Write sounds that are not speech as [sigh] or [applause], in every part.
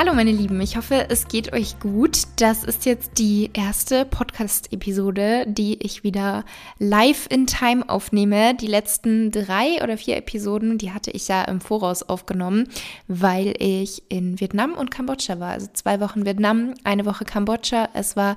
Hallo meine Lieben, ich hoffe, es geht euch gut. Das ist jetzt die erste Podcast-Episode, die ich wieder live in Time aufnehme. Die letzten drei oder vier Episoden, die hatte ich ja im Voraus aufgenommen, weil ich in Vietnam und Kambodscha war. Also zwei Wochen Vietnam, eine Woche Kambodscha. Es war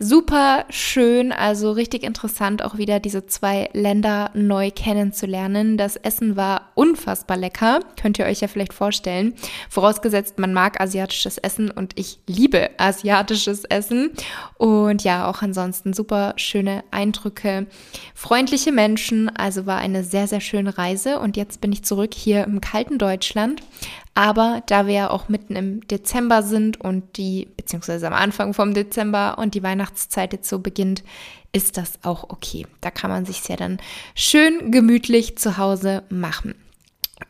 super schön, also richtig interessant, auch wieder diese zwei Länder neu kennenzulernen. Das Essen war unfassbar lecker, könnt ihr euch ja vielleicht vorstellen. Vorausgesetzt, man mag Asiatisch asiatisches Essen und ich liebe asiatisches Essen. Und ja, auch ansonsten super schöne Eindrücke, freundliche Menschen. Also war eine sehr, sehr schöne Reise. Und jetzt bin ich zurück hier im kalten Deutschland. Aber da wir ja auch mitten im Dezember sind und die, beziehungsweise am Anfang vom Dezember und die Weihnachtszeit jetzt so beginnt, ist das auch okay. Da kann man sich ja dann schön gemütlich zu Hause machen.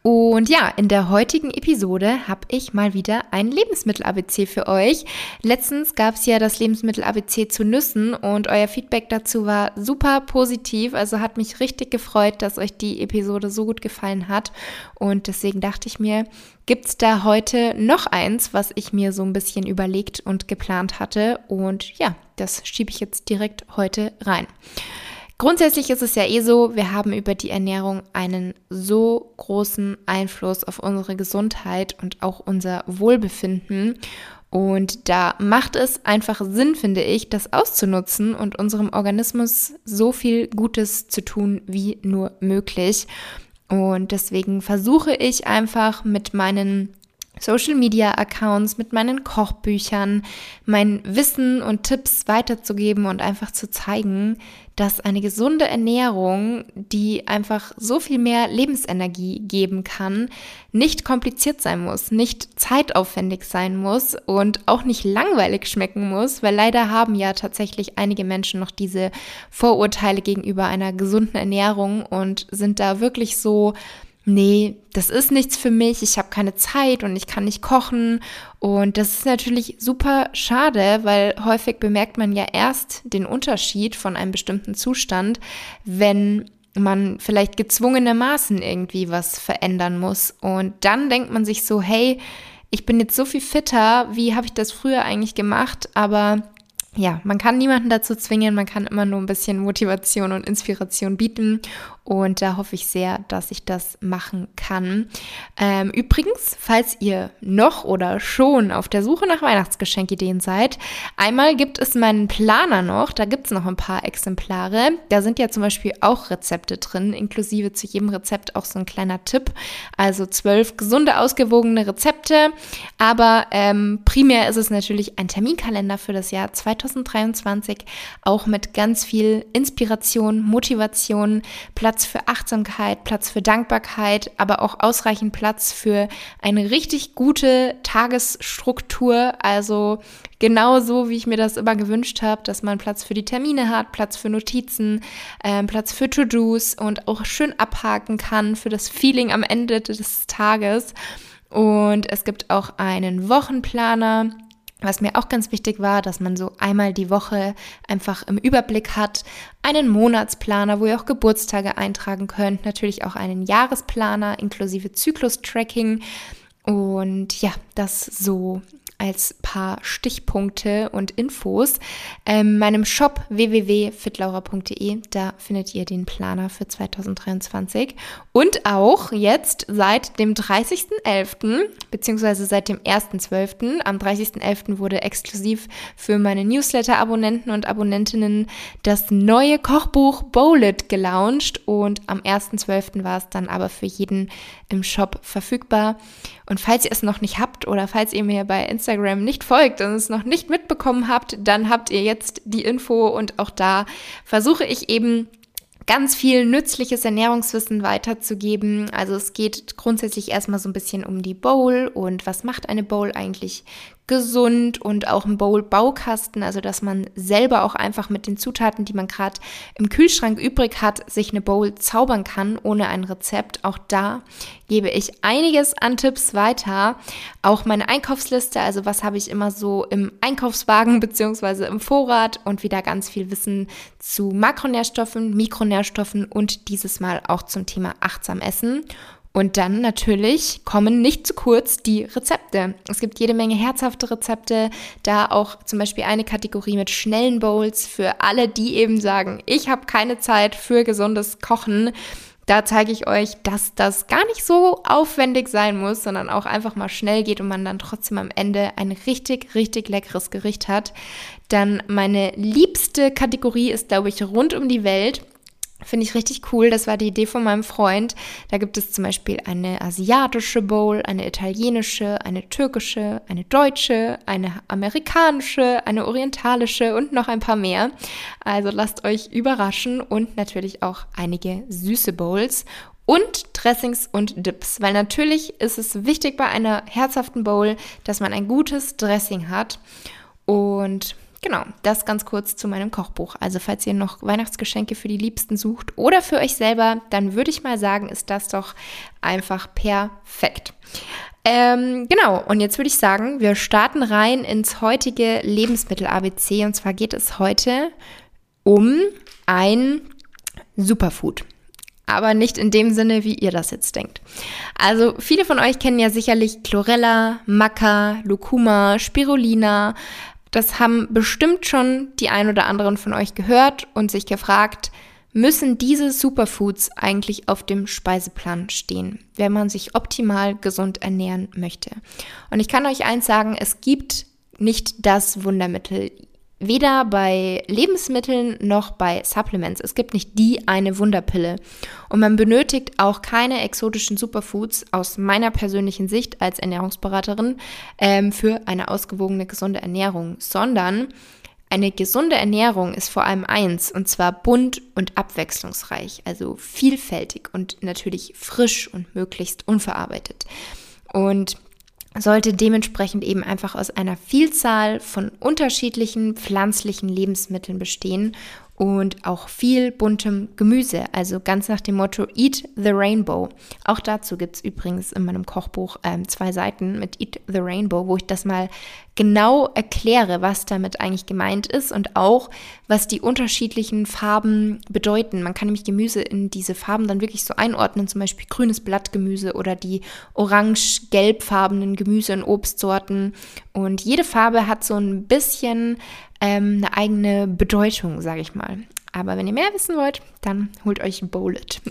Und ja, in der heutigen Episode habe ich mal wieder ein Lebensmittel-ABC für euch. Letztens gab es ja das Lebensmittel-ABC zu Nüssen und euer Feedback dazu war super positiv. Also hat mich richtig gefreut, dass euch die Episode so gut gefallen hat. Und deswegen dachte ich mir, gibt es da heute noch eins, was ich mir so ein bisschen überlegt und geplant hatte. Und ja, das schiebe ich jetzt direkt heute rein. Grundsätzlich ist es ja eh so, wir haben über die Ernährung einen so großen Einfluss auf unsere Gesundheit und auch unser Wohlbefinden. Und da macht es einfach Sinn, finde ich, das auszunutzen und unserem Organismus so viel Gutes zu tun wie nur möglich. Und deswegen versuche ich einfach mit meinen Social Media Accounts, mit meinen Kochbüchern, mein Wissen und Tipps weiterzugeben und einfach zu zeigen, dass eine gesunde Ernährung, die einfach so viel mehr Lebensenergie geben kann, nicht kompliziert sein muss, nicht zeitaufwendig sein muss und auch nicht langweilig schmecken muss, weil leider haben ja tatsächlich einige Menschen noch diese Vorurteile gegenüber einer gesunden Ernährung und sind da wirklich so nee, das ist nichts für mich, ich habe keine Zeit und ich kann nicht kochen. Und das ist natürlich super schade, weil häufig bemerkt man ja erst den Unterschied von einem bestimmten Zustand, wenn man vielleicht gezwungenermaßen irgendwie was verändern muss. Und dann denkt man sich so, hey, ich bin jetzt so viel fitter, wie habe ich das früher eigentlich gemacht? Aber ja, man kann niemanden dazu zwingen, man kann immer nur ein bisschen Motivation und Inspiration bieten. Und da hoffe ich sehr, dass ich das machen kann. Ähm, übrigens, falls ihr noch oder schon auf der Suche nach Weihnachtsgeschenkideen seid, einmal gibt es meinen Planer noch. Da gibt es noch ein paar Exemplare. Da sind ja zum Beispiel auch Rezepte drin, inklusive zu jedem Rezept auch so ein kleiner Tipp. Also zwölf gesunde, ausgewogene Rezepte. Aber ähm, primär ist es natürlich ein Terminkalender für das Jahr 2023, auch mit ganz viel Inspiration, Motivation, Platz für Achtsamkeit, Platz für Dankbarkeit, aber auch ausreichend Platz für eine richtig gute Tagesstruktur. Also genau so, wie ich mir das immer gewünscht habe, dass man Platz für die Termine hat, Platz für Notizen, äh, Platz für To-Dos und auch schön abhaken kann für das Feeling am Ende des Tages. Und es gibt auch einen Wochenplaner was mir auch ganz wichtig war, dass man so einmal die Woche einfach im Überblick hat, einen Monatsplaner, wo ihr auch Geburtstage eintragen könnt, natürlich auch einen Jahresplaner inklusive Zyklus-Tracking. Und ja, das so als paar Stichpunkte und Infos. Ähm, meinem Shop www.fitlaura.de, da findet ihr den Planer für 2023 und auch jetzt seit dem 30.11. beziehungsweise seit dem 1.12. Am 30.11. wurde exklusiv für meine Newsletter-Abonnenten und Abonnentinnen das neue Kochbuch Bowlet gelauncht und am 1.12. war es dann aber für jeden im Shop verfügbar. Und falls ihr es noch nicht habt oder falls ihr mir bei Instagram nicht folgt und es noch nicht mitbekommen habt, dann habt ihr jetzt die Info und auch da versuche ich eben ganz viel nützliches Ernährungswissen weiterzugeben. Also es geht grundsätzlich erstmal so ein bisschen um die Bowl und was macht eine Bowl eigentlich gesund und auch ein Bowl-Baukasten, also dass man selber auch einfach mit den Zutaten, die man gerade im Kühlschrank übrig hat, sich eine Bowl zaubern kann ohne ein Rezept. Auch da gebe ich einiges an Tipps weiter. Auch meine Einkaufsliste, also was habe ich immer so im Einkaufswagen [laughs] beziehungsweise im Vorrat und wieder ganz viel Wissen zu Makronährstoffen, Mikronährstoffen und dieses Mal auch zum Thema achtsam essen. Und dann natürlich kommen nicht zu kurz die Rezepte. Es gibt jede Menge herzhafte Rezepte, da auch zum Beispiel eine Kategorie mit schnellen Bowls für alle, die eben sagen, ich habe keine Zeit für gesundes Kochen. Da zeige ich euch, dass das gar nicht so aufwendig sein muss, sondern auch einfach mal schnell geht und man dann trotzdem am Ende ein richtig, richtig leckeres Gericht hat. Dann meine liebste Kategorie ist, glaube ich, rund um die Welt. Finde ich richtig cool. Das war die Idee von meinem Freund. Da gibt es zum Beispiel eine asiatische Bowl, eine italienische, eine türkische, eine deutsche, eine amerikanische, eine orientalische und noch ein paar mehr. Also lasst euch überraschen und natürlich auch einige süße Bowls und Dressings und Dips, weil natürlich ist es wichtig bei einer herzhaften Bowl, dass man ein gutes Dressing hat und Genau, das ganz kurz zu meinem Kochbuch. Also falls ihr noch Weihnachtsgeschenke für die Liebsten sucht oder für euch selber, dann würde ich mal sagen, ist das doch einfach perfekt. Ähm, genau, und jetzt würde ich sagen, wir starten rein ins heutige Lebensmittel-ABC. Und zwar geht es heute um ein Superfood aber nicht in dem Sinne, wie ihr das jetzt denkt. Also viele von euch kennen ja sicherlich Chlorella, Maca, Lucuma, Spirulina, das haben bestimmt schon die ein oder anderen von euch gehört und sich gefragt, müssen diese Superfoods eigentlich auf dem Speiseplan stehen, wenn man sich optimal gesund ernähren möchte. Und ich kann euch eins sagen, es gibt nicht das Wundermittel weder bei Lebensmitteln noch bei Supplements. Es gibt nicht die eine Wunderpille. Und man benötigt auch keine exotischen Superfoods aus meiner persönlichen Sicht als Ernährungsberaterin ähm, für eine ausgewogene, gesunde Ernährung, sondern eine gesunde Ernährung ist vor allem eins, und zwar bunt und abwechslungsreich, also vielfältig und natürlich frisch und möglichst unverarbeitet. Und sollte dementsprechend eben einfach aus einer Vielzahl von unterschiedlichen pflanzlichen Lebensmitteln bestehen und auch viel buntem Gemüse, also ganz nach dem Motto Eat the Rainbow. Auch dazu gibt es übrigens in meinem Kochbuch ähm, zwei Seiten mit Eat the Rainbow, wo ich das mal genau erkläre, was damit eigentlich gemeint ist und auch, was die unterschiedlichen Farben bedeuten. Man kann nämlich Gemüse in diese Farben dann wirklich so einordnen, zum Beispiel grünes Blattgemüse oder die orange-gelbfarbenen Gemüse- und Obstsorten. Und jede Farbe hat so ein bisschen ähm, eine eigene Bedeutung, sage ich mal. Aber wenn ihr mehr wissen wollt, dann holt euch Bowlet. [laughs]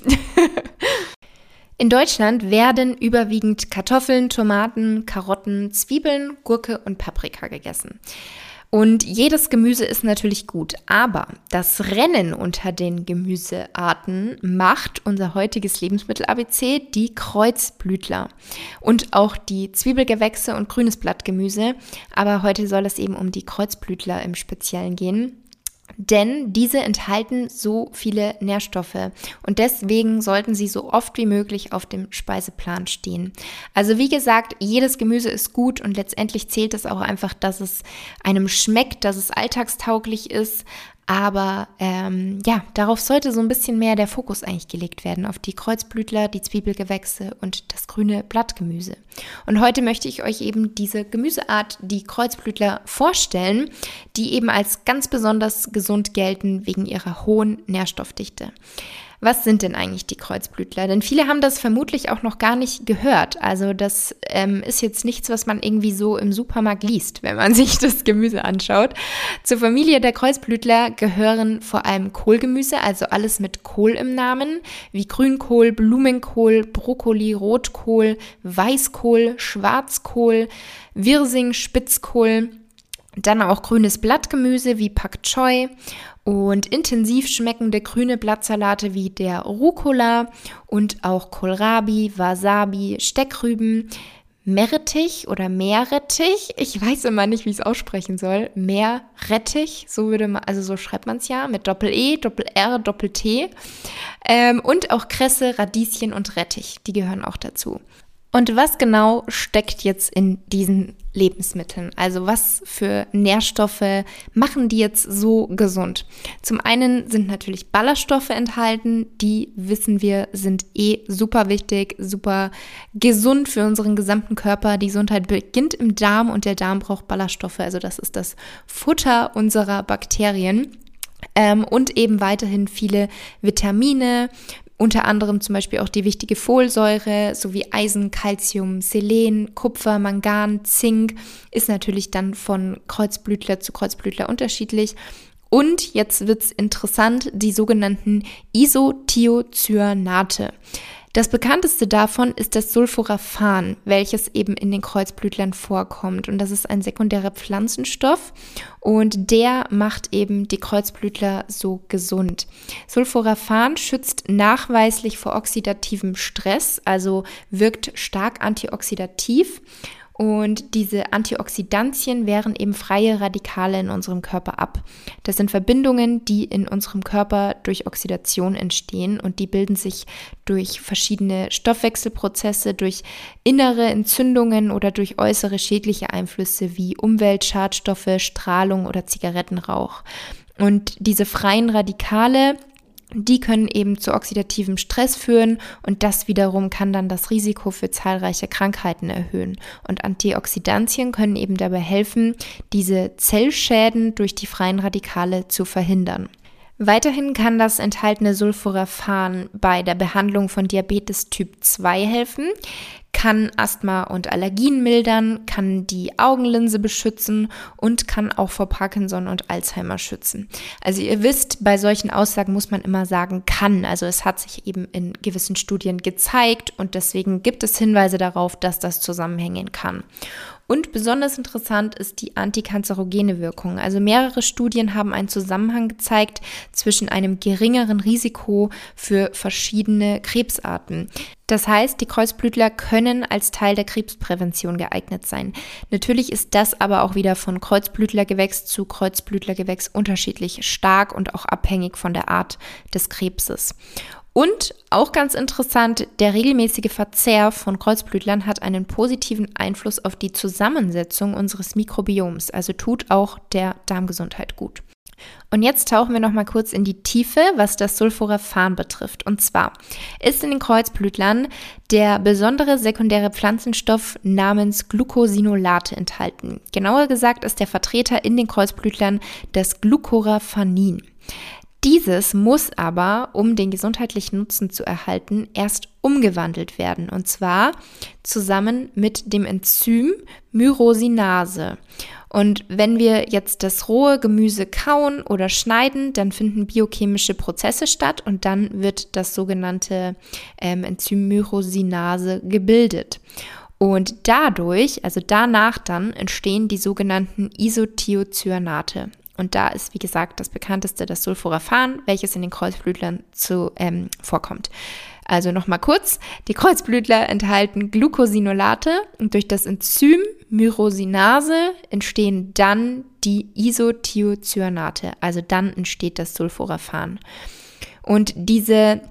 In Deutschland werden überwiegend Kartoffeln, Tomaten, Karotten, Zwiebeln, Gurke und Paprika gegessen. Und jedes Gemüse ist natürlich gut, aber das Rennen unter den Gemüsearten macht unser heutiges Lebensmittel ABC die Kreuzblütler und auch die Zwiebelgewächse und grünes Blattgemüse. Aber heute soll es eben um die Kreuzblütler im Speziellen gehen denn diese enthalten so viele Nährstoffe und deswegen sollten sie so oft wie möglich auf dem Speiseplan stehen. Also wie gesagt, jedes Gemüse ist gut und letztendlich zählt es auch einfach, dass es einem schmeckt, dass es alltagstauglich ist, aber ähm, ja, darauf sollte so ein bisschen mehr der Fokus eigentlich gelegt werden, auf die Kreuzblütler, die Zwiebelgewächse und das grüne Blattgemüse. Und heute möchte ich euch eben diese Gemüseart, die Kreuzblütler, vorstellen, die eben als ganz besonders gesund gelten wegen ihrer hohen Nährstoffdichte. Was sind denn eigentlich die Kreuzblütler? Denn viele haben das vermutlich auch noch gar nicht gehört. Also das ähm, ist jetzt nichts, was man irgendwie so im Supermarkt liest, wenn man [laughs] sich das Gemüse anschaut. Zur Familie der Kreuzblütler gehören vor allem Kohlgemüse, also alles mit Kohl im Namen, wie Grünkohl, Blumenkohl, Brokkoli, Rotkohl, Weißkohl, Schwarzkohl, Wirsing, Spitzkohl. Dann auch grünes Blattgemüse wie Pak Choi und intensiv schmeckende grüne Blattsalate wie der Rucola und auch Kohlrabi, Wasabi, Steckrüben, Meerrettich oder Meerrettich. Ich weiß immer nicht, wie ich es aussprechen soll. Meerrettich, so würde man, also so schreibt man es ja, mit Doppel-E, Doppel-R, Doppel-T. Ähm, und auch Kresse, Radieschen und Rettich, die gehören auch dazu. Und was genau steckt jetzt in diesen Lebensmitteln? Also was für Nährstoffe machen die jetzt so gesund? Zum einen sind natürlich Ballaststoffe enthalten, die wissen wir sind eh super wichtig, super gesund für unseren gesamten Körper. Die Gesundheit beginnt im Darm und der Darm braucht Ballaststoffe, also das ist das Futter unserer Bakterien. Ähm, und eben weiterhin viele Vitamine, unter anderem zum Beispiel auch die wichtige Folsäure sowie Eisen, Calcium, Selen, Kupfer, Mangan, Zink ist natürlich dann von Kreuzblütler zu Kreuzblütler unterschiedlich. Und jetzt wird es interessant, die sogenannten Isothiocyanate. Das bekannteste davon ist das Sulforaphan, welches eben in den Kreuzblütlern vorkommt. Und das ist ein sekundärer Pflanzenstoff und der macht eben die Kreuzblütler so gesund. Sulforaphan schützt nachweislich vor oxidativem Stress, also wirkt stark antioxidativ und diese Antioxidantien wehren eben freie Radikale in unserem Körper ab. Das sind Verbindungen, die in unserem Körper durch Oxidation entstehen und die bilden sich durch verschiedene Stoffwechselprozesse, durch innere Entzündungen oder durch äußere schädliche Einflüsse wie Umweltschadstoffe, Strahlung oder Zigarettenrauch. Und diese freien Radikale die können eben zu oxidativem Stress führen und das wiederum kann dann das Risiko für zahlreiche Krankheiten erhöhen. Und Antioxidantien können eben dabei helfen, diese Zellschäden durch die freien Radikale zu verhindern. Weiterhin kann das enthaltene Sulforaphan bei der Behandlung von Diabetes Typ 2 helfen kann Asthma und Allergien mildern, kann die Augenlinse beschützen und kann auch vor Parkinson und Alzheimer schützen. Also ihr wisst, bei solchen Aussagen muss man immer sagen kann. Also es hat sich eben in gewissen Studien gezeigt und deswegen gibt es Hinweise darauf, dass das zusammenhängen kann. Und besonders interessant ist die antikanzerogene Wirkung. Also mehrere Studien haben einen Zusammenhang gezeigt zwischen einem geringeren Risiko für verschiedene Krebsarten. Das heißt, die Kreuzblütler können als Teil der Krebsprävention geeignet sein. Natürlich ist das aber auch wieder von Kreuzblütlergewächs zu Kreuzblütlergewächs unterschiedlich stark und auch abhängig von der Art des Krebses. Und auch ganz interessant, der regelmäßige Verzehr von Kreuzblütlern hat einen positiven Einfluss auf die Zusammensetzung unseres Mikrobioms, also tut auch der Darmgesundheit gut. Und jetzt tauchen wir noch mal kurz in die Tiefe, was das Sulforaphan betrifft. Und zwar ist in den Kreuzblütlern der besondere sekundäre Pflanzenstoff namens Glucosinolate enthalten. Genauer gesagt ist der Vertreter in den Kreuzblütlern das Glucoraphanin. Dieses muss aber, um den gesundheitlichen Nutzen zu erhalten, erst umgewandelt werden. Und zwar zusammen mit dem Enzym Myrosinase. Und wenn wir jetzt das rohe Gemüse kauen oder schneiden, dann finden biochemische Prozesse statt und dann wird das sogenannte ähm, Enzym Myrosinase gebildet. Und dadurch, also danach dann, entstehen die sogenannten Isothiocyanate. Und da ist, wie gesagt, das bekannteste das Sulforaphan, welches in den Kreuzblütlern zu, ähm, vorkommt. Also nochmal kurz, die Kreuzblütler enthalten Glucosinolate und durch das Enzym Myrosinase entstehen dann die Isothiocyanate, also dann entsteht das Sulforaphan. Und diese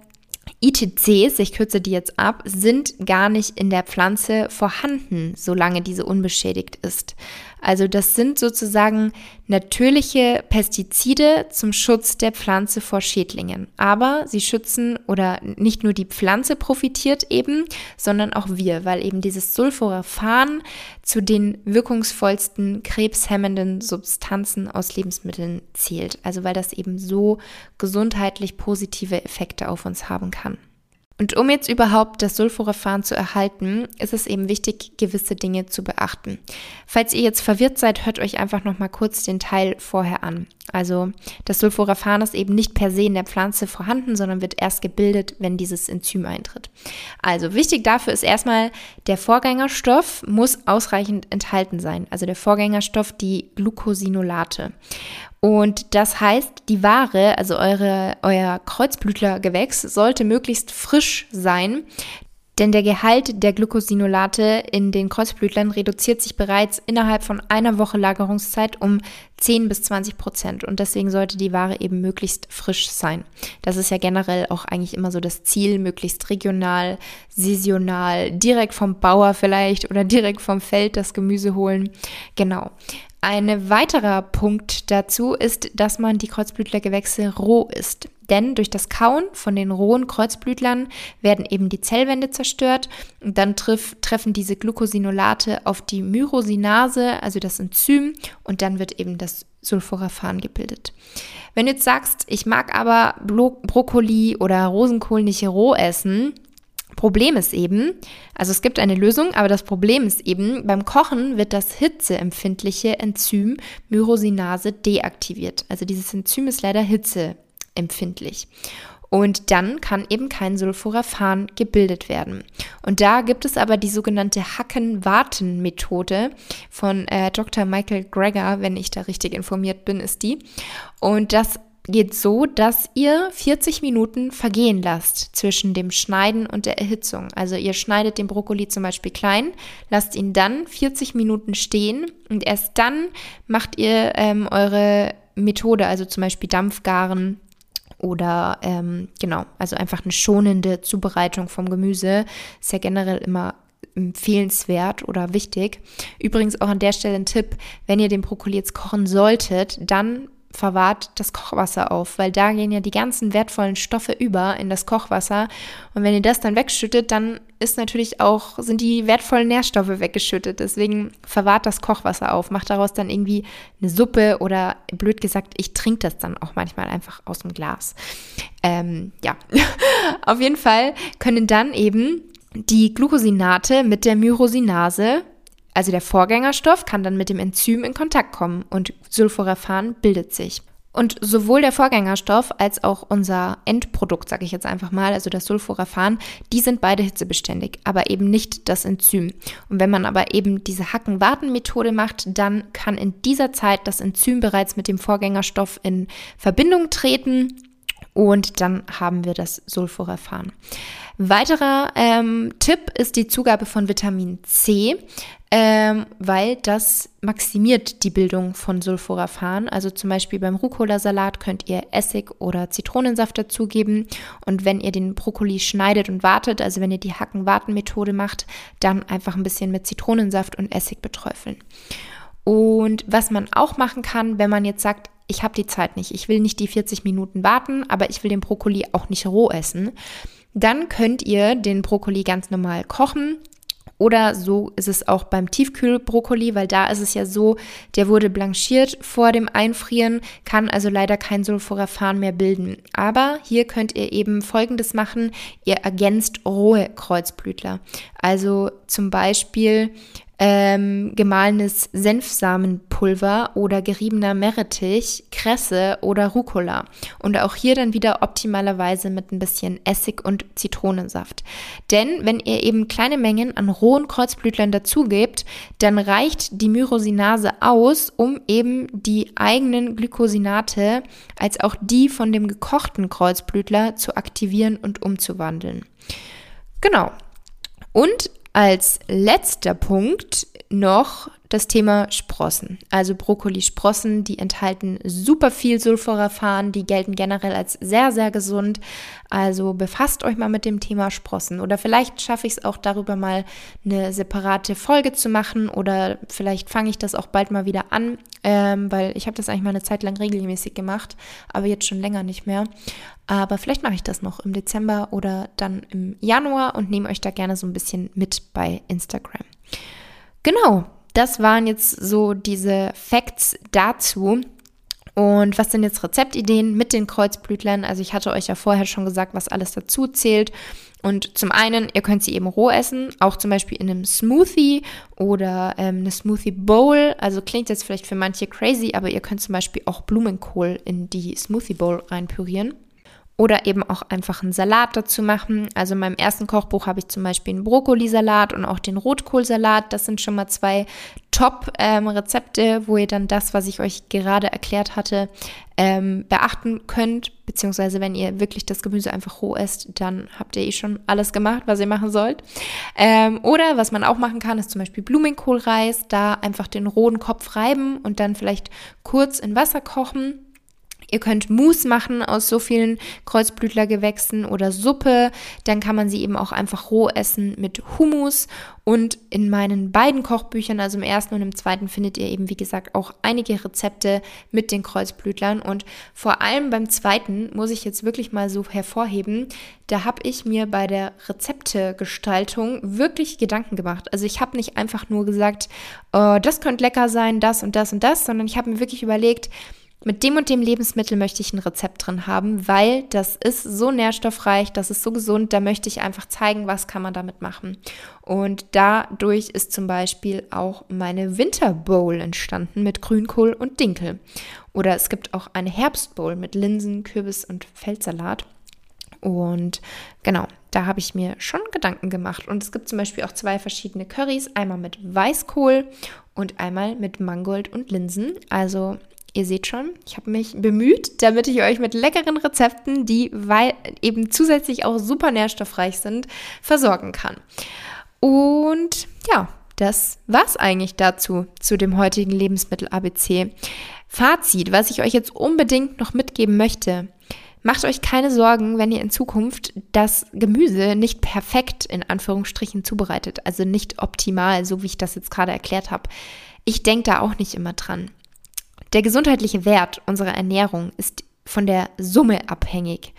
ITCs, ich kürze die jetzt ab, sind gar nicht in der Pflanze vorhanden, solange diese unbeschädigt ist. Also das sind sozusagen natürliche Pestizide zum Schutz der Pflanze vor Schädlingen. Aber sie schützen oder nicht nur die Pflanze profitiert eben, sondern auch wir, weil eben dieses Sulforaphan zu den wirkungsvollsten krebshemmenden Substanzen aus Lebensmitteln zählt. Also weil das eben so gesundheitlich positive Effekte auf uns haben kann. Und um jetzt überhaupt das Sulforaphan zu erhalten, ist es eben wichtig, gewisse Dinge zu beachten. Falls ihr jetzt verwirrt seid, hört euch einfach noch mal kurz den Teil vorher an. Also das Sulforaphan ist eben nicht per se in der Pflanze vorhanden, sondern wird erst gebildet, wenn dieses Enzym eintritt. Also wichtig dafür ist erstmal, der Vorgängerstoff muss ausreichend enthalten sein. Also der Vorgängerstoff, die Glucosinolate. Und das heißt, die Ware, also eure, euer Kreuzblütlergewächs, sollte möglichst frisch sein, denn der Gehalt der Glucosinolate in den Kreuzblütlern reduziert sich bereits innerhalb von einer Woche Lagerungszeit um 10 bis 20 Prozent. Und deswegen sollte die Ware eben möglichst frisch sein. Das ist ja generell auch eigentlich immer so das Ziel, möglichst regional, saisonal, direkt vom Bauer vielleicht oder direkt vom Feld das Gemüse holen. Genau. Ein weiterer Punkt dazu ist, dass man die Kreuzblütlergewächse roh isst. denn durch das Kauen von den rohen Kreuzblütlern werden eben die Zellwände zerstört und dann triff, treffen diese Glucosinolate auf die Myrosinase, also das Enzym, und dann wird eben das Sulforaphan gebildet. Wenn du jetzt sagst, ich mag aber Bro Brokkoli oder Rosenkohl nicht roh essen, Problem ist eben, also es gibt eine Lösung, aber das Problem ist eben, beim Kochen wird das hitzeempfindliche Enzym Myrosinase deaktiviert. Also dieses Enzym ist leider hitzeempfindlich. Und dann kann eben kein Sulforaphan gebildet werden. Und da gibt es aber die sogenannte Hacken-Warten-Methode von äh, Dr. Michael Greger, wenn ich da richtig informiert bin, ist die. Und das geht so, dass ihr 40 Minuten vergehen lasst zwischen dem Schneiden und der Erhitzung. Also ihr schneidet den Brokkoli zum Beispiel klein, lasst ihn dann 40 Minuten stehen und erst dann macht ihr ähm, eure Methode, also zum Beispiel Dampfgaren oder ähm, genau, also einfach eine schonende Zubereitung vom Gemüse. Ist ja generell immer empfehlenswert oder wichtig. Übrigens auch an der Stelle ein Tipp, wenn ihr den Brokkoli jetzt kochen solltet, dann verwahrt das Kochwasser auf, weil da gehen ja die ganzen wertvollen Stoffe über in das Kochwasser. Und wenn ihr das dann wegschüttet, dann ist natürlich auch, sind die wertvollen Nährstoffe weggeschüttet. Deswegen verwahrt das Kochwasser auf, macht daraus dann irgendwie eine Suppe oder blöd gesagt, ich trinke das dann auch manchmal einfach aus dem Glas. Ähm, ja, [laughs] auf jeden Fall können dann eben die Glucosinate mit der Myrosinase also der Vorgängerstoff kann dann mit dem Enzym in Kontakt kommen und Sulforaphan bildet sich. Und sowohl der Vorgängerstoff als auch unser Endprodukt, sage ich jetzt einfach mal, also das Sulforaphan, die sind beide hitzebeständig, aber eben nicht das Enzym. Und wenn man aber eben diese Hacken-Warten-Methode macht, dann kann in dieser Zeit das Enzym bereits mit dem Vorgängerstoff in Verbindung treten und dann haben wir das Sulforaphan. Weiterer ähm, Tipp ist die Zugabe von Vitamin C ähm, weil das maximiert die Bildung von Sulforaphan. Also zum Beispiel beim Rucola-Salat könnt ihr Essig oder Zitronensaft dazugeben. Und wenn ihr den Brokkoli schneidet und wartet, also wenn ihr die Hacken-Warten-Methode macht, dann einfach ein bisschen mit Zitronensaft und Essig beträufeln. Und was man auch machen kann, wenn man jetzt sagt, ich habe die Zeit nicht, ich will nicht die 40 Minuten warten, aber ich will den Brokkoli auch nicht roh essen, dann könnt ihr den Brokkoli ganz normal kochen oder so ist es auch beim Tiefkühlbrokkoli, weil da ist es ja so, der wurde blanchiert vor dem Einfrieren, kann also leider kein Sulforaphan mehr bilden. Aber hier könnt ihr eben Folgendes machen. Ihr ergänzt rohe Kreuzblütler. Also zum Beispiel ähm, gemahlenes Senfsamenpulver oder geriebener Meerrettich, Kresse oder Rucola. Und auch hier dann wieder optimalerweise mit ein bisschen Essig und Zitronensaft. Denn wenn ihr eben kleine Mengen an rohen Kreuzblütlern dazugebt, dann reicht die Myrosinase aus, um eben die eigenen Glykosinate als auch die von dem gekochten Kreuzblütler zu aktivieren und umzuwandeln. Genau. Und als letzter Punkt noch das Thema Sprossen. Also Brokkolisprossen, die enthalten super viel Sulforaphan, die gelten generell als sehr, sehr gesund. Also befasst euch mal mit dem Thema Sprossen. Oder vielleicht schaffe ich es auch darüber mal eine separate Folge zu machen oder vielleicht fange ich das auch bald mal wieder an, ähm, weil ich habe das eigentlich mal eine Zeit lang regelmäßig gemacht, aber jetzt schon länger nicht mehr. Aber vielleicht mache ich das noch im Dezember oder dann im Januar und nehme euch da gerne so ein bisschen mit bei Instagram. Genau, das waren jetzt so diese Facts dazu. Und was sind jetzt Rezeptideen mit den Kreuzblütlern? Also ich hatte euch ja vorher schon gesagt, was alles dazu zählt. Und zum einen, ihr könnt sie eben roh essen, auch zum Beispiel in einem Smoothie oder ähm, eine Smoothie Bowl. Also klingt jetzt vielleicht für manche crazy, aber ihr könnt zum Beispiel auch Blumenkohl in die Smoothie Bowl reinpürieren. Oder eben auch einfach einen Salat dazu machen. Also in meinem ersten Kochbuch habe ich zum Beispiel einen Brokkolisalat und auch den Rotkohlsalat. Das sind schon mal zwei Top-Rezepte, ähm, wo ihr dann das, was ich euch gerade erklärt hatte, ähm, beachten könnt. Beziehungsweise wenn ihr wirklich das Gemüse einfach roh esst, dann habt ihr eh schon alles gemacht, was ihr machen sollt. Ähm, oder was man auch machen kann, ist zum Beispiel Blumenkohlreis. Da einfach den rohen Kopf reiben und dann vielleicht kurz in Wasser kochen Ihr könnt Mousse machen aus so vielen Kreuzblütlergewächsen oder Suppe. Dann kann man sie eben auch einfach roh essen mit Hummus. Und in meinen beiden Kochbüchern, also im ersten und im zweiten, findet ihr eben, wie gesagt, auch einige Rezepte mit den Kreuzblütlern. Und vor allem beim zweiten muss ich jetzt wirklich mal so hervorheben, da habe ich mir bei der Rezeptegestaltung wirklich Gedanken gemacht. Also ich habe nicht einfach nur gesagt, oh, das könnte lecker sein, das und das und das, sondern ich habe mir wirklich überlegt, mit dem und dem Lebensmittel möchte ich ein Rezept drin haben, weil das ist so nährstoffreich, das ist so gesund, da möchte ich einfach zeigen, was kann man damit machen. Und dadurch ist zum Beispiel auch meine Winterbowl entstanden mit Grünkohl und Dinkel. Oder es gibt auch eine Herbstbowl mit Linsen, Kürbis und Feldsalat. Und genau, da habe ich mir schon Gedanken gemacht. Und es gibt zum Beispiel auch zwei verschiedene Currys, einmal mit Weißkohl und einmal mit Mangold und Linsen. Also Ihr seht schon, ich habe mich bemüht, damit ich euch mit leckeren Rezepten, die eben zusätzlich auch super nährstoffreich sind, versorgen kann. Und ja, das war's eigentlich dazu, zu dem heutigen Lebensmittel ABC. Fazit, was ich euch jetzt unbedingt noch mitgeben möchte. Macht euch keine Sorgen, wenn ihr in Zukunft das Gemüse nicht perfekt in Anführungsstrichen zubereitet, also nicht optimal, so wie ich das jetzt gerade erklärt habe. Ich denke da auch nicht immer dran. Der gesundheitliche Wert unserer Ernährung ist von der Summe abhängig.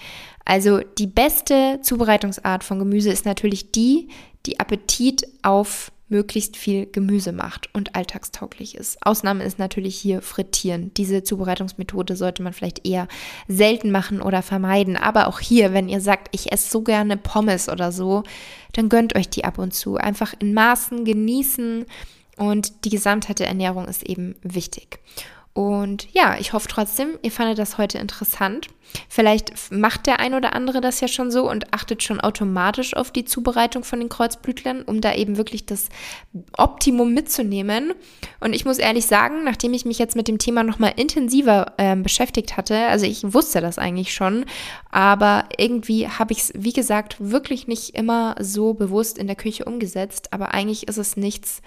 Also die beste Zubereitungsart von Gemüse ist natürlich die, die Appetit auf möglichst viel Gemüse macht und alltagstauglich ist. Ausnahme ist natürlich hier Frittieren. Diese Zubereitungsmethode sollte man vielleicht eher selten machen oder vermeiden. Aber auch hier, wenn ihr sagt, ich esse so gerne Pommes oder so, dann gönnt euch die ab und zu. Einfach in Maßen genießen und die Gesamtheit der Ernährung ist eben wichtig. Und ja, ich hoffe trotzdem, ihr fandet das heute interessant. Vielleicht macht der ein oder andere das ja schon so und achtet schon automatisch auf die Zubereitung von den Kreuzblütlern, um da eben wirklich das Optimum mitzunehmen. Und ich muss ehrlich sagen, nachdem ich mich jetzt mit dem Thema nochmal intensiver äh, beschäftigt hatte, also ich wusste das eigentlich schon, aber irgendwie habe ich es, wie gesagt, wirklich nicht immer so bewusst in der Küche umgesetzt. Aber eigentlich ist es nichts,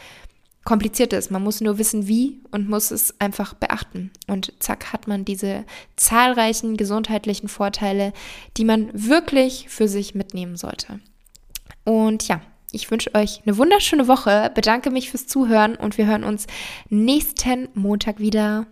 kompliziert ist. Man muss nur wissen, wie und muss es einfach beachten. Und zack, hat man diese zahlreichen gesundheitlichen Vorteile, die man wirklich für sich mitnehmen sollte. Und ja, ich wünsche euch eine wunderschöne Woche, bedanke mich fürs Zuhören und wir hören uns nächsten Montag wieder.